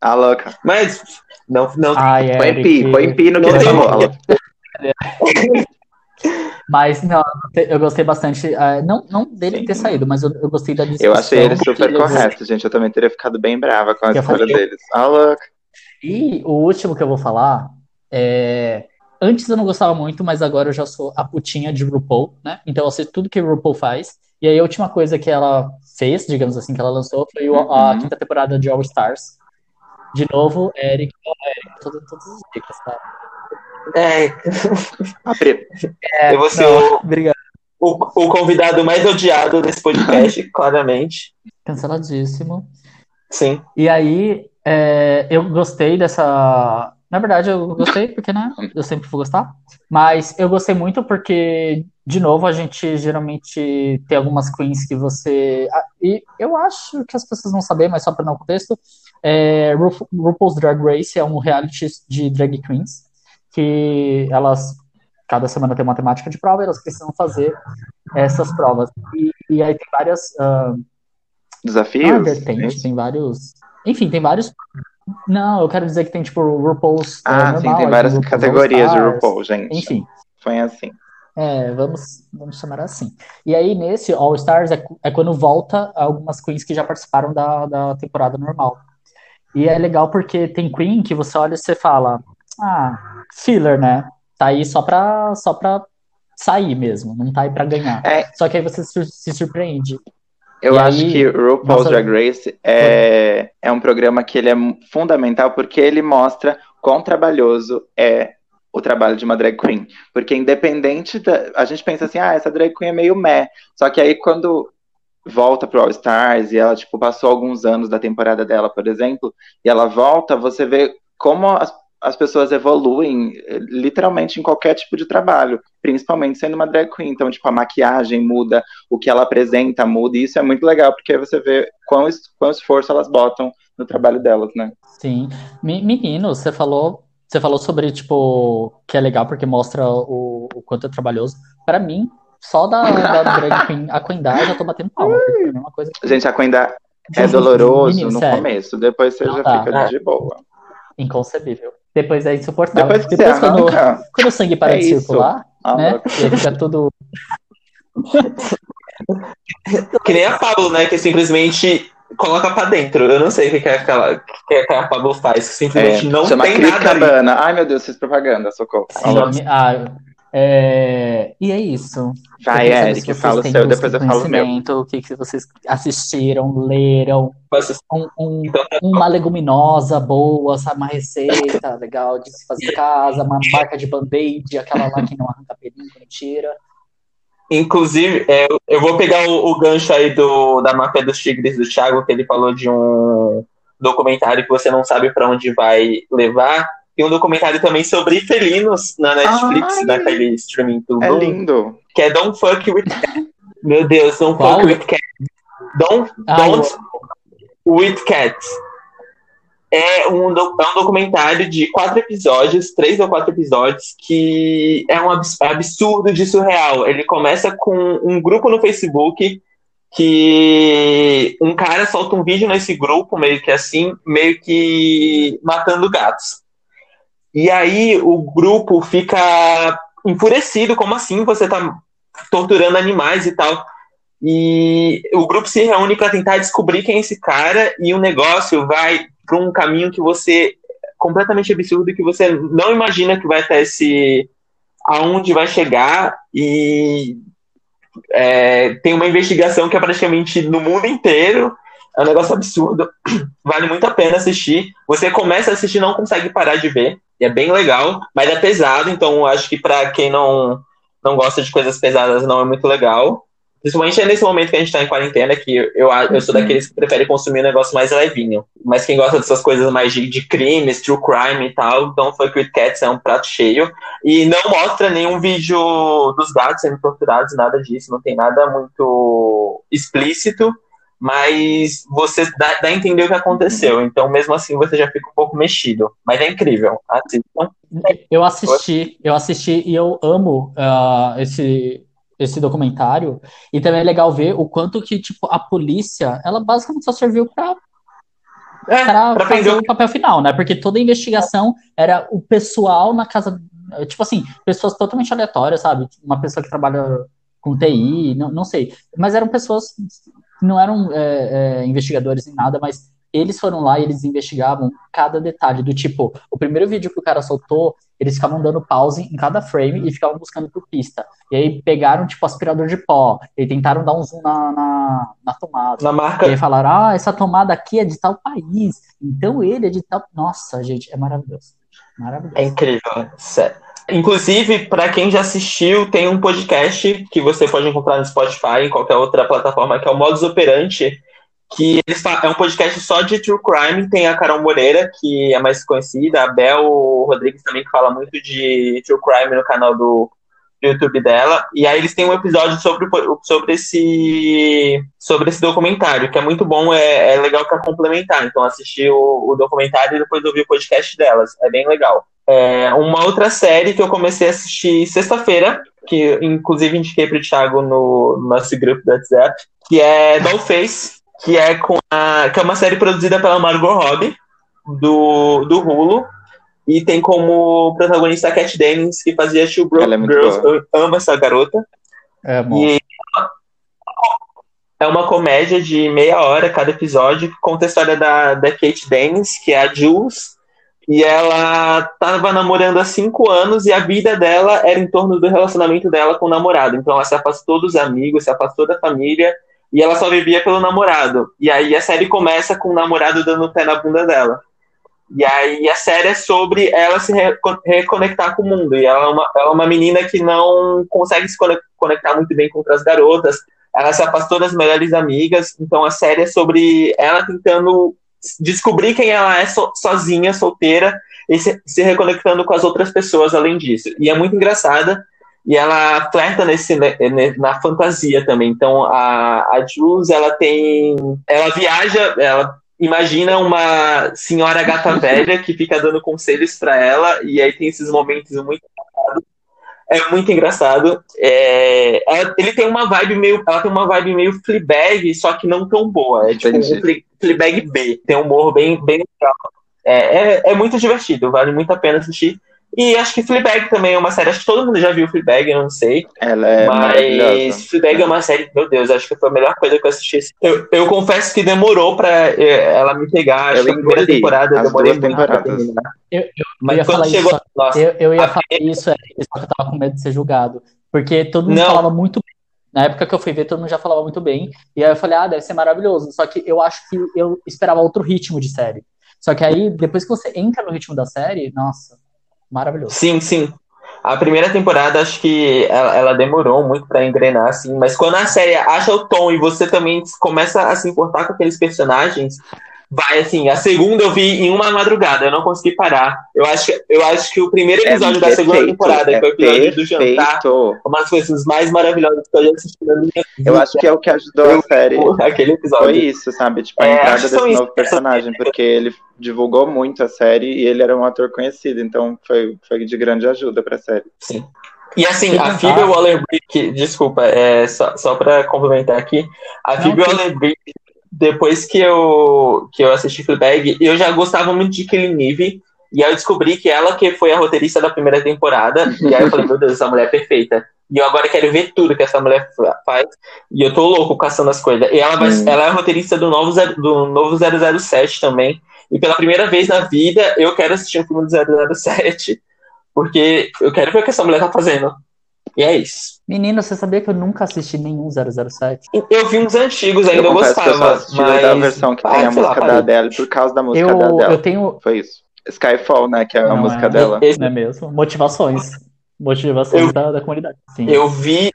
Ah, louca. Mas, não, não. Ai, Põe Eric. pi, põe pi no que ele falou. *laughs* Mas não, eu gostei bastante. ah, não, não dele Sim. ter saído, mas eu, eu gostei da discussão. Eu achei ele super correto, gente. Eu também teria ficado bem brava com a falei- deles. Ah, louca. E o último que eu vou falar é. Antes eu não gostava muito, mas agora eu já sou a putinha de RuPaul, né? Então eu sei tudo que RuPaul faz. E aí a última coisa que ela fez, digamos assim, que ela lançou foi o- a Uhum. quinta temporada de All Stars. De novo, Eric, ó, Eric, todas as dicas, tá? É, pri- eu vou ser Não, o, obrigado. o, o convidado mais odiado desse podcast, *laughs* claramente. Canceladíssimo. Sim. E aí, é, eu gostei dessa. Na verdade, eu gostei porque, né? Eu sempre vou gostar. Mas eu gostei muito porque, de novo, a gente geralmente tem algumas queens que você. E eu acho que as pessoas não sabem, mas só para dar um contexto, é, Ru- RuPaul's Drag Race é um reality de drag queens que elas. Cada semana tem uma temática de prova e elas precisam fazer essas provas. E, e aí tem várias. ah, Desafios? não é vertente, tem vários. Enfim, tem vários. Não, eu quero dizer que tem tipo o RuPaul's. é, Ah, normal, sim, tem várias RuPaul's categorias de All-Stars, RuPaul, gente. Enfim, Foi assim. é, vamos, vamos chamar assim. E aí, nesse All Stars é, é quando volta algumas queens que já participaram da, da temporada normal. E é legal porque tem queen que você olha e você fala, ah, filler, né? Tá aí só pra, só pra sair mesmo, não tá aí pra ganhar. É. Só que aí você se, surpreende. Eu E acho aí, que RuPaul's nossa- Drag Race é, é um programa que ele é fundamental porque ele mostra quão trabalhoso é o trabalho de uma drag queen. Porque independente da... A gente pensa assim, ah, essa drag queen é meio meh. Só que aí quando volta pro All Stars e ela, tipo, passou alguns anos da temporada dela, por exemplo, e ela volta, você vê como as, as pessoas evoluem eh, literalmente em qualquer tipo de trabalho, principalmente sendo uma drag queen. Então, tipo, a maquiagem muda, o que ela apresenta muda, e isso é muito legal, porque você vê quão, es- quão esforço elas botam no trabalho delas, né? Sim. Me- Menino, você falou, você falou sobre, tipo, que é legal porque mostra o, o quanto é trabalhoso. Pra mim, só da, da drag *laughs* queen, a Quendá, já tô batendo palma, é uma coisa que... Gente, a da- é doloroso Menino, no sério, começo, depois você Não já dá. fica de boa. inconcebível. Depois é insuportável. Depois que Depois quando, quando o sangue para é de isso. circular, ah, né? E fica tudo... *laughs* Que nem a Pablo, né? Que simplesmente coloca pra dentro. Eu não sei o que, que, aquela, que, que a Pablo faz. que Simplesmente É, não chama tem nada ali. Ai, meu Deus, fiz propaganda, socorro. Sim, Alô. É, E é isso. Vai, saber Eric, fala o seu, depois de eu falo o meu. conhecimento, O que, que vocês assistiram, leram, um, um- Então, uma leguminosa boa, sabe? Uma receita *laughs* legal de se fazer em casa, uma marca de band-aid, aquela lá que não arranca pelinho, que não tira. Inclusive, é, eu vou pegar o, o gancho aí do, da máfia dos tigres do Thiago, que ele falou de um documentário que você não sabe pra onde vai levar. E um documentário também sobre felinos na Netflix, Ai. naquele streaming tudo, É lindo. que é Don't Fuck With Cats. Meu Deus, Don't Qual? Fuck With Cats. Don't, eu don't With Cats. É um, do- é um documentário de quatro episódios, três ou quatro episódios, que é um abs- absurdo de surreal. Ele começa com um grupo no Facebook que um cara solta um vídeo nesse grupo, meio que assim, meio que matando gatos. E aí o grupo fica enfurecido, como assim você tá torturando animais e tal? E o grupo se reúne para tentar descobrir quem é esse cara e o negócio vai para um caminho que você completamente absurdo que você não imagina que vai até esse aonde vai chegar e é, tem uma investigação que é praticamente no mundo inteiro. É um negócio absurdo. *clears throat* Vale muito a pena assistir. Você começa a assistir não consegue parar de ver e é bem legal mas é pesado então acho que para quem não não gosta de coisas pesadas não é muito legal Principalmente nesse momento que a gente tá em quarentena, que eu, eu sou daqueles que preferem consumir um negócio mais levinho. Mas quem gosta dessas coisas mais de, de crimes, true crime e tal, então Fuck With Cats é um prato cheio. E não mostra nenhum vídeo dos gatos sendo torturados, nada disso. Não tem nada muito explícito, mas você dá, dá a entender o que aconteceu. Então, mesmo assim, você já fica um pouco mexido. Mas é incrível. Assistam. Eu assisti, eu assisti e eu amo ah, esse, esse documentário. E também é legal ver o quanto que, tipo, a polícia, ela basicamente só serviu pra, É, pra fazer prender o papel final, né? Porque toda a investigação era o pessoal na casa. Tipo assim, pessoas totalmente aleatórias, sabe? Uma pessoa que trabalha com TI, não, não sei. Mas eram pessoas não eram é, é, investigadores nem nada, mas eles foram lá e eles investigavam cada detalhe. Do tipo, o primeiro vídeo que o cara soltou, eles ficavam dando pause em cada frame e ficavam buscando por pista. E aí pegaram, tipo, aspirador de pó, e tentaram dar um zoom na, na, na tomada. Na marca. E aí falaram, ah, essa tomada aqui é de tal país, então ele é de tal. Nossa, gente, é maravilhoso. Maravilhoso. É incrível, sério. Inclusive, para quem já assistiu, tem um podcast que você pode encontrar no Spotify, em qualquer outra plataforma, que é o Modus Operandi, que é um podcast só de true crime. Tem a Carol Moreira, que é mais conhecida, a Bel Rodrigues também, que fala muito de true crime no canal do YouTube dela. E aí eles têm um episódio sobre, sobre esse sobre esse documentário, que é muito bom, é, é legal para complementar. Então, assistir o, o documentário e depois ouvir o podcast delas. É bem legal. É, uma outra série que eu comecei a assistir sexta-feira, que inclusive indiquei pro Thiago no, no nosso grupo do WhatsApp, que é Dollface, que é, com a, que é uma série produzida pela Margot Robbie, do, do Hulu, e tem como protagonista a Cat Dennings, que fazia Two Broke é Girls. boa. Eu amo essa garota. É bom. E é uma comédia de meia hora cada episódio, que conta a história da, da Kate Dennis, que é a Jules, e ela tava namorando há cinco anos e a vida dela era em torno do relacionamento dela com o namorado. Então ela se afastou dos amigos, se afastou da família, e ela só vivia pelo namorado. E aí a série começa com o namorado dando o pé na bunda dela. E aí a série é sobre ela se reco- reconectar com o mundo. E ela é uma, ela é uma menina que não consegue se conec- conectar muito bem com outras garotas. Ela se afastou das melhores amigas. Então a série é sobre ela tentando descobrir quem ela é so- sozinha, solteira, e se, se reconectando com as outras pessoas além disso. E é muito engraçada. E ela flerta nesse, na fantasia também. Então a, a Jules, ela tem. Ela viaja, ela imagina uma senhora gata *laughs* velha que fica dando conselhos pra ela, e aí tem esses momentos muito engraçados. É muito engraçado. É, ela- ele tem uma vibe meio. Ela tem uma vibe meio Fleabag, só que não tão boa. É tipo Entendi. um Fle- Fleabag B. Tem um humor bem, bem legal. É, é, é muito divertido, vale muito a pena assistir. E acho que Fleabag também é uma série. Acho que todo mundo já viu Fleabag, eu não sei. Ela é Mas. Fleabag é uma série, meu Deus, acho que foi a melhor coisa que eu assisti. Eu, eu confesso que demorou pra eh, ela me pegar. Acho Eu que a primeira temporada eu demorei muito pra terminar. Eu, eu, eu Mas quando falar chegou. isso, Nossa, eu, eu ia falar isso, é, só que eu tava com medo de ser julgado. Porque todo mundo Não. falava muito bem. Na época que eu fui ver, todo mundo já falava muito bem. E aí eu falei, ah, deve ser maravilhoso. Só que eu acho que eu esperava outro ritmo de série. Só que aí, depois que você entra no ritmo da série, nossa, maravilhoso. Sim, sim. A primeira temporada, acho que ela, ela demorou muito pra engrenar, assim, mas quando a série acha o tom e você também começa a se importar com aqueles personagens, vai assim. A segunda eu vi em uma madrugada, eu não consegui parar. Eu acho, que- eu acho que o primeiro episódio da segunda perfeito, temporada, que é o episódio do jantar, uma das coisas mais maravilhosas que eu já assisti na minha vida. Eu acho que é o que ajudou a série. *laughs* Aquele episódio. Foi isso, sabe? Tipo, a É, entrada desse novo isso. personagem, porque ele divulgou muito a série e ele era um ator conhecido, então foi, foi de grande ajuda pra série. Sim. E assim, a contar- Phoebe Waller-Bridge, desculpa, é, só, só para complementar aqui, a Phoebe. Waller-Bridge, depois que eu, que eu assisti Fleabag, eu já gostava muito de Killing Eve, e aí eu descobri que ela que foi a roteirista da primeira temporada, e aí eu falei, meu Deus, essa mulher é perfeita. E eu agora quero ver tudo que essa mulher fa- faz, e eu tô louco caçando as coisas. E ela, vai, Hum. ela é a roteirista do novo, do novo 007 também, e pela primeira vez na vida eu quero assistir um filme do 007, porque eu quero ver o que essa mulher tá fazendo. E é isso. Menino, você sabia que eu nunca assisti nenhum 007? Eu vi uns antigos ainda, eu, que eu gostava. assisti mas... da versão que Ah, tem a sei lá, música da. Adele por causa da música Eu, da Adele. eu tenho. Foi isso. Skyfall, né? Que é a Não, música é. dela. Esse- Não é mesmo? Motivações. Motivações Eu- da, da comunidade. Sim. Eu vi.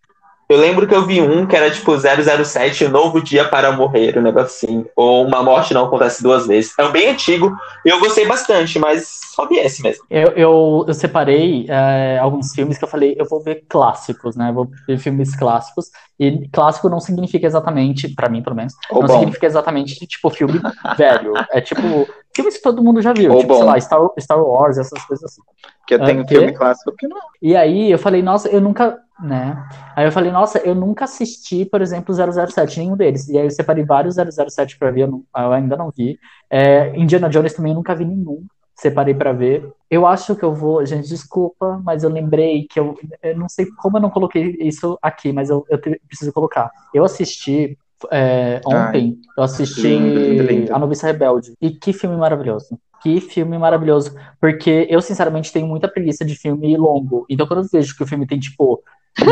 Eu lembro que eu vi um que era tipo 007, um novo dia para morrer, um negócio assim. Ou uma morte não acontece duas vezes. É um bem antigo. Eu gostei bastante, mas só vi esse mesmo. Eu, eu, eu separei é, alguns filmes que eu falei, eu vou ver clássicos, né? Vou ver filmes clássicos. E clássico não significa exatamente, pra mim pelo menos, Ou não bom. significa exatamente tipo filme *laughs* velho. É tipo filmes que todo mundo já viu, Ou tipo, bom. sei lá, Star, Star Wars, essas coisas assim. Porque tem Ah, filme clássico que não. E aí eu falei, nossa, eu nunca né? Aí eu falei, nossa, eu nunca assisti, por exemplo, 007, nenhum deles. E aí eu separei vários 007 para ver, eu, não, eu, ainda não vi. É, Indiana Jones também eu nunca vi nenhum. Separei para ver. Eu acho que eu vou. Gente, desculpa, mas eu lembrei que eu. Eu não sei como eu não coloquei isso aqui, mas eu, eu preciso colocar. Eu assisti é, ontem, Ai, eu assisti lindo, lindo. A Noviça Rebelde. E que filme maravilhoso. Que filme maravilhoso. Porque eu, sinceramente, tenho muita preguiça de filme longo. Então, quando eu vejo que o filme tem, tipo,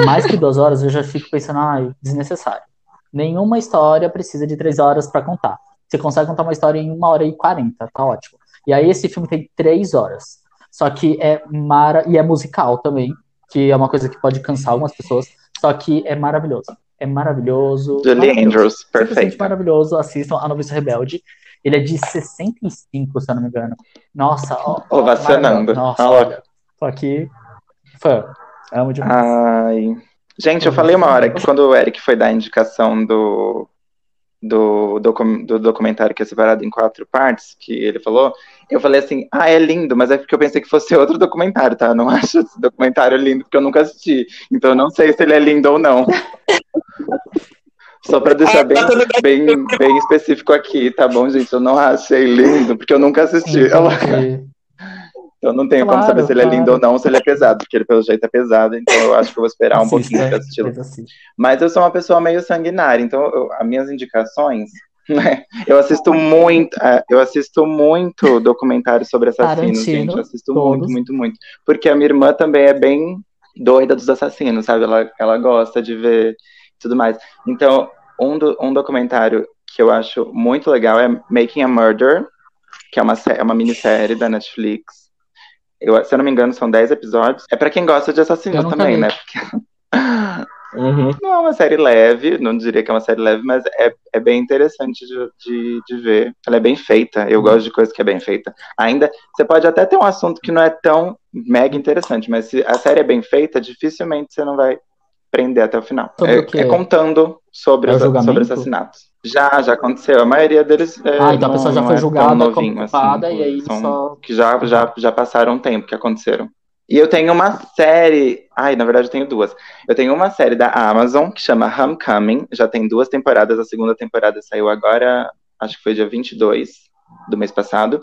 mais que duas horas, eu já fico pensando, ai, desnecessário. Nenhuma história precisa de três horas para contar. Você consegue contar uma história em uma hora e quarenta, tá ótimo. E aí esse filme tem três horas. Só que é mara e é musical também, que é uma coisa que pode cansar algumas pessoas. Só que é maravilhoso. É maravilhoso. Julie Andrews, perfeito. maravilhoso. Assistam A Noviça Rebelde. Ele é de 65, se eu não me engano. Nossa, ó. Ovacionando. Nossa, ah, olha. Tô aqui. Fã. Amo demais. Ai. Gente, eu falei uma hora que quando o Eric foi dar a indicação do, do, do, do, documentário que é separado em quatro partes, que ele falou, eu falei assim, ah, é lindo, mas é porque eu pensei que fosse *laughs* outro documentário, tá? Eu não *laughs* acho esse documentário lindo, porque eu nunca assisti. Então eu não sei se ele é lindo ou não. *laughs* Só para deixar bem, bem, bem específico aqui, tá bom, gente? Eu não achei lindo, porque eu nunca assisti. Então não tenho claro, como saber se ele claro. é lindo ou não, se ele é pesado, porque ele pelo jeito é pesado, então eu acho que eu vou esperar um pouquinho é, pra assistir. Mas eu sou uma pessoa meio sanguinária, então eu, as minhas indicações, *laughs* né? Eu assisto muito, é, eu assisto muito documentário sobre assassinos, Tarantino, gente. Eu assisto todos. muito, muito, muito. Porque a minha irmã também é bem doida dos assassinos, sabe? Ela, ela gosta de ver tudo mais. Então, um, do, um documentário que eu acho muito legal é Making a Murder, que é uma, é uma minissérie da Netflix eu, se eu não me engano, são 10 episódios. É para quem gosta de assassinos também, vi. né? Porque... *laughs* Uhum. Não é uma série leve, não diria que é uma série leve, mas é, é bem interessante de, de, de ver. Ela é bem feita, eu uhum. gosto de coisa que é bem feita. Ainda, você pode até ter um assunto que não é tão mega interessante, mas se a série é bem feita, dificilmente você não vai prender até o final. É, é, contando sobre, é os, sobre assassinatos. Já, já aconteceu. A maioria deles. É, ah, então não, a pessoa já foi é julgada, novinho, culpada, assim, e aí são, só. Que já, já, já passaram um tempo que aconteceram. E eu tenho uma série. Ai, na verdade, eu tenho duas. Eu tenho uma série da Amazon que chama Homecoming. Já tem duas temporadas. A segunda temporada saiu agora, acho que foi dia 22 do mês passado.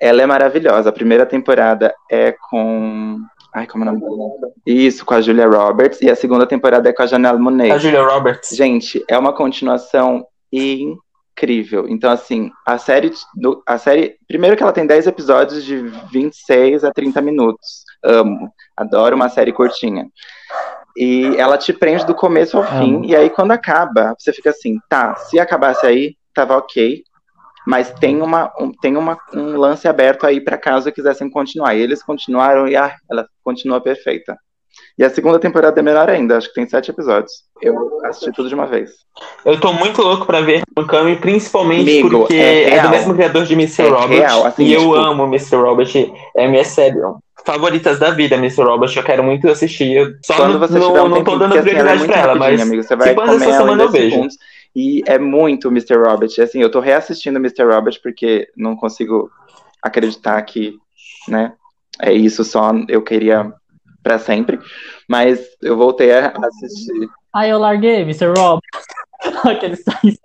Ela é maravilhosa. A primeira temporada é com Ai, como é o nome? Isso, com a Julia Roberts. E a segunda temporada é com a Janelle Monáe. A Julia Roberts. Gente, é uma continuação incrível. Então, assim, a série, a série. Primeiro que ela tem 10 episódios de 26 a 30 minutos. Amo. Adoro uma série curtinha. E ela te prende do começo ao fim. E aí, quando acaba, você fica assim, tá, se acabasse aí, tava ok. Mas tem, uma, um, tem uma, um lance aberto aí para caso quisessem continuar. E eles continuaram e ah, ela continua perfeita. E a segunda temporada é melhor ainda, acho que tem sete episódios. Eu assisti tudo de uma vez. Eu tô muito louco pra ver Homecoming, principalmente Amigo, porque é, é, do mesmo criador de Mr. É Robert. Real, assim, e tipo... eu amo Mr. Robert. É minha série favoritas da vida, Mr. Robert. Eu quero muito assistir. Só Quando você não, um não tô dando prioridade assim, é pra ela, mas amigo, você vai se essa semana eu vejo. Segundos, e é muito Mr. Robert. Assim, eu tô reassistindo Mr. Robert porque não consigo acreditar que, né, é isso só eu queria para sempre. Mas eu voltei a assistir. Ah, eu larguei, Mr. Rob. *laughs* Aquele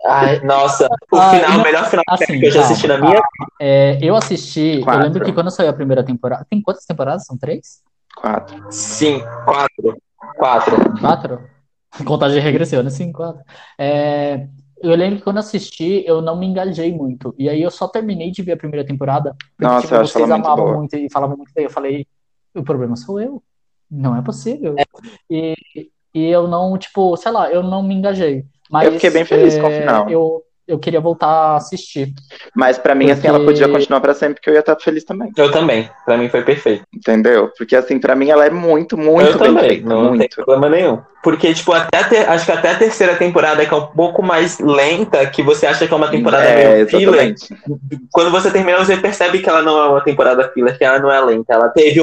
Ai, nossa, o ah, final, não, o melhor final assim, que eu já assisti na minha. É, eu assisti, quatro. eu lembro que quando saiu a primeira temporada. Tem quantas temporadas? São três? Quatro. Sim, quatro. Quatro. Quatro? *laughs* Contagem regressiva, né? Sim, quatro. É, eu lembro que quando assisti, eu não me engajei muito. E aí eu só terminei de ver a primeira temporada. Porque, Nossa, tipo, eu vocês amavam muito, muito e falavam muito bem. Eu falei, o problema sou eu. Não é possível. É. E, e eu não, tipo, sei lá, eu não me engajei. Mas, eu fiquei bem feliz é, com o é, final. Eu, eu queria voltar a assistir. Mas para mim, porque... assim, ela podia continuar para sempre, porque eu ia estar feliz também. Eu também. Para mim foi perfeito. Entendeu? Porque, assim, para mim ela é muito, muito eu bem também. feita. Não, muito. tem problema nenhum. Porque, tipo, até ter, acho que até a terceira temporada, que é um pouco mais lenta, que você acha que é uma temporada é, meio filler. Quando você termina, você percebe que ela não é uma temporada filler, que ela não é lenta. Ela teve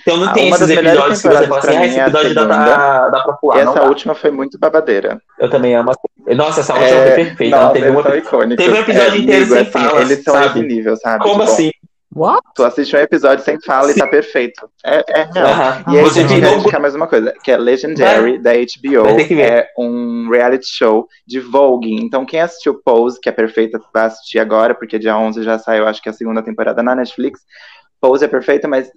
então não ah, tem esses episódios que você fala assim, ah, esse episódio dá, pra, dá pra pular. Essa última foi muito babadeira. Eu também amo. Nossa, essa última é... foi perfeita. Nossa, teve, uma... teve um episódio é, inteiro sem assim, Eles são sabe? esse nível, sabe? Como tipo, assim? What? Tu assiste um episódio sem fala e tá perfeito. É, é real. Aham. E aí, Você gente, ficou- quero indicar mais uma coisa, que é Legendary, da HBO. vai que ver. É um reality show de Vogue. Então, quem assistiu Pose, que é perfeita, vai assistir agora, porque dia 11 já saiu, acho que a segunda temporada na Netflix. Pose é perfeita, mas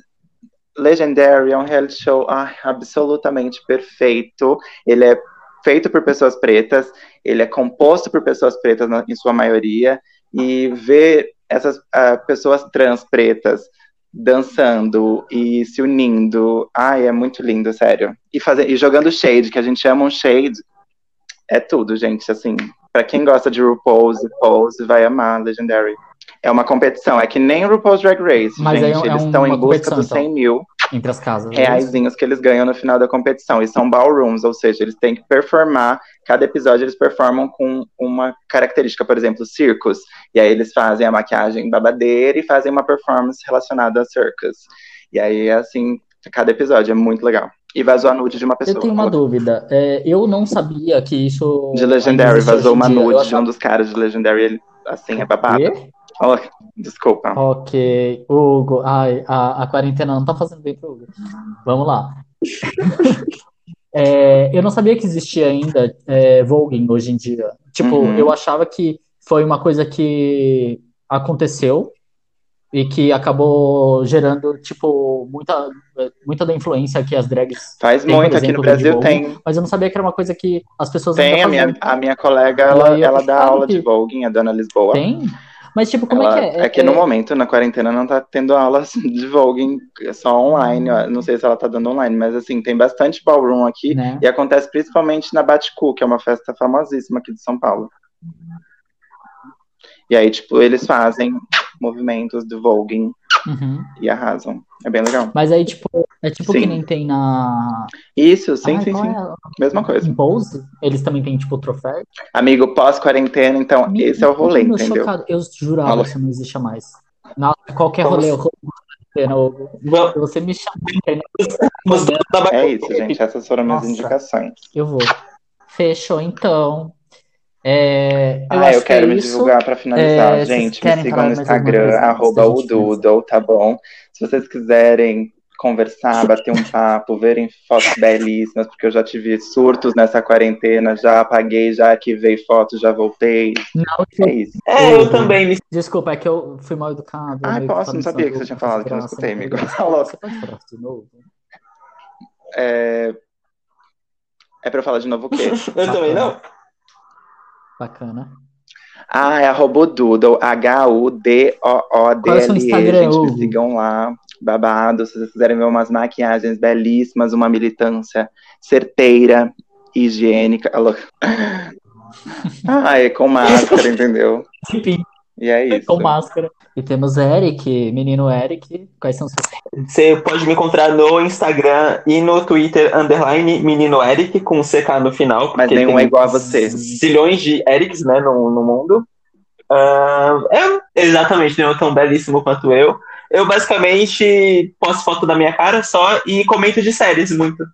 Legendary é um reality show absolutamente perfeito. Ele é feito por pessoas pretas, ele é composto por pessoas pretas na- em sua maioria, e ver essas ah, pessoas trans pretas dançando e se unindo, ai, é muito lindo, sério. E, fazer, e jogando shade, que a gente ama um shade, é tudo, gente, assim. Pra quem gosta de RuPaul's e Pose, vai amar Legendary. É uma competição, é que nem RuPaul's Drag Race, Mas gente. é um- Eles é estão em busca dos então. 100 mil Entre as casas. é que eles ganham no final da competição. E são ballrooms, ou seja, eles têm que performar. Cada episódio eles performam com uma característica, por exemplo, circos. E aí eles fazem a maquiagem babadeira e fazem uma performance relacionada a circus. E aí, assim, cada episódio é muito legal. E vazou a nude de uma pessoa. Eu tenho uma dúvida. É, eu não sabia que isso. De Legendary, vazou uma nude de achava um dos caras de Legendary. Ele, assim, é babado. Oh, desculpa. Ok, Hugo. Ai, a, a quarentena não tá fazendo bem pro Hugo. Vamos lá. *laughs* É, eu não sabia que existia ainda é, voguing hoje em dia. Tipo, Uhum. eu achava que foi uma coisa que aconteceu e que acabou gerando, tipo, muita, muita da influência que as drags. Faz Tem, muito aqui exemplo, no Brasil, Lady tem. Mas eu não sabia que era uma coisa que as pessoas Tem, a minha, a minha colega, ela, ela dá aula de que- voguing, a dona Lisboa. Tem? Mas, tipo, como Ela- é que é? que no momento, na quarentena, não tá tendo aulas *laughs* de voguing, é só online. Não sei se ela tá dando online, mas assim, tem bastante ballroom aqui. Né? E acontece principalmente na Baticu, que é uma festa famosíssima aqui de São Paulo. E aí, tipo, eles fazem movimentos de voguing Uhum. e arrasam. É bem legal. Mas aí, tipo, é tipo Sim. que nem tem na. Isso, sim, Ai, sim, sim. é a- Mesma coisa. Em Pose, eles também têm, tipo, troféu. Amigo, pós-quarentena, então, Me- esse é o rolê, me entendeu? chocado. Eu jurava Alô. que isso não existe mais. Nossa, qualquer Como rolê, assim? eu. Vamos- Você me chama na É isso, gente. Essas foram minhas Nossa. indicações. eu vou. Fechou, então. É, eu ah, acho eu quero que é me isso. divulgar pra finalizar. É, gente, me sigam no Instagram, arroba ududo, tá bom? Se vocês quiserem conversar, bater um papo, verem fotos belíssimas, porque eu já tive surtos nessa quarentena, já apaguei, já arquivei fotos, já voltei. Não, É isso. É, eu Uhum. também me Desculpa, é que eu fui mal educado. Meio que posso? Não sabia que você tinha falado, que eu não escutei, né? amigo. Você *laughs* Tá louco. pode falar isso de novo? É... é pra eu falar de novo o quê? *laughs* Eu também não. Bacana. Ah, é arroba Doodle, H-U-D-O-O-D-L-E. Gente, me sigam lá, babado. Se vocês quiserem ver umas maquiagens belíssimas, uma militância certeira, higiênica. Ah, *laughs* é com máscara, entendeu? E é isso. com máscara. E temos Eric, menino Eric. Quais são seus Você pode me encontrar no Instagram e no Twitter, underline menino Eric, com CK no final. Mas nenhum tem é igual a você. Zilhões de Erics, né, no, no mundo. Ah, é exatamente, não é tão belíssimo quanto eu. Eu basicamente posto foto da minha cara só e comento de séries muito.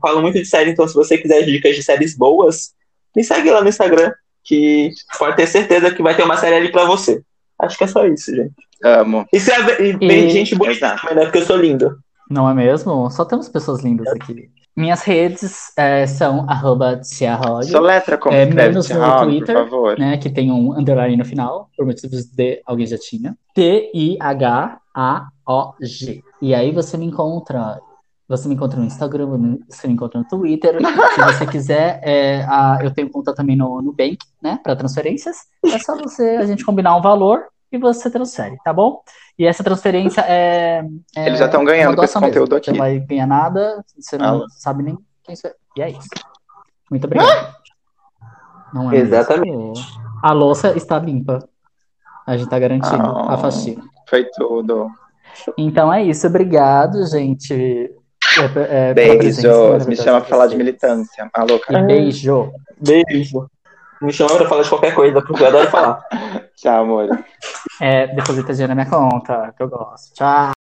Falo muito de série, então se você quiser dicas de séries boas, me segue lá no Instagram, que pode ter certeza que vai ter uma série ali pra você. Acho que é só isso, gente. Amo. E se é e, bem gente bonita também, né? Porque eu sou lindo. Não é mesmo? Só temos pessoas lindas aqui. Minhas redes é, são arroba Tiarrolho, Soletra como É, menos no por Twitter, favor. né? Que tem um underline no final, por motivos de alguém já tinha. T-I-H-A-O-G. E aí você me encontra. Você me encontra no Instagram, você me encontra no Twitter. Se você *laughs* quiser, é, a- eu tenho conta também no Nubank, né? Para transferências. É só você, a gente combinar um valor e você transfere, tá bom? E essa transferência é. é Eles já estão ganhando com esse doação mesmo. conteúdo Você aqui. não vai ganhar nada, você não Ah. sabe nem quem isso é. E é isso. Muito obrigado. Não é Exatamente. mesmo? A louça está limpa. A gente tá garantindo Ah. a faxina. Foi tudo. Então é isso. Obrigado, gente. É, é, Beijos. maravilhosa Me chama pra falar de militância. Alô, cara. beijo. Beijo. Me chama pra falar de qualquer coisa, porque eu adoro falar. *laughs* Tchau, amor. É, deposita dinheiro na minha conta, que eu gosto. Tchau.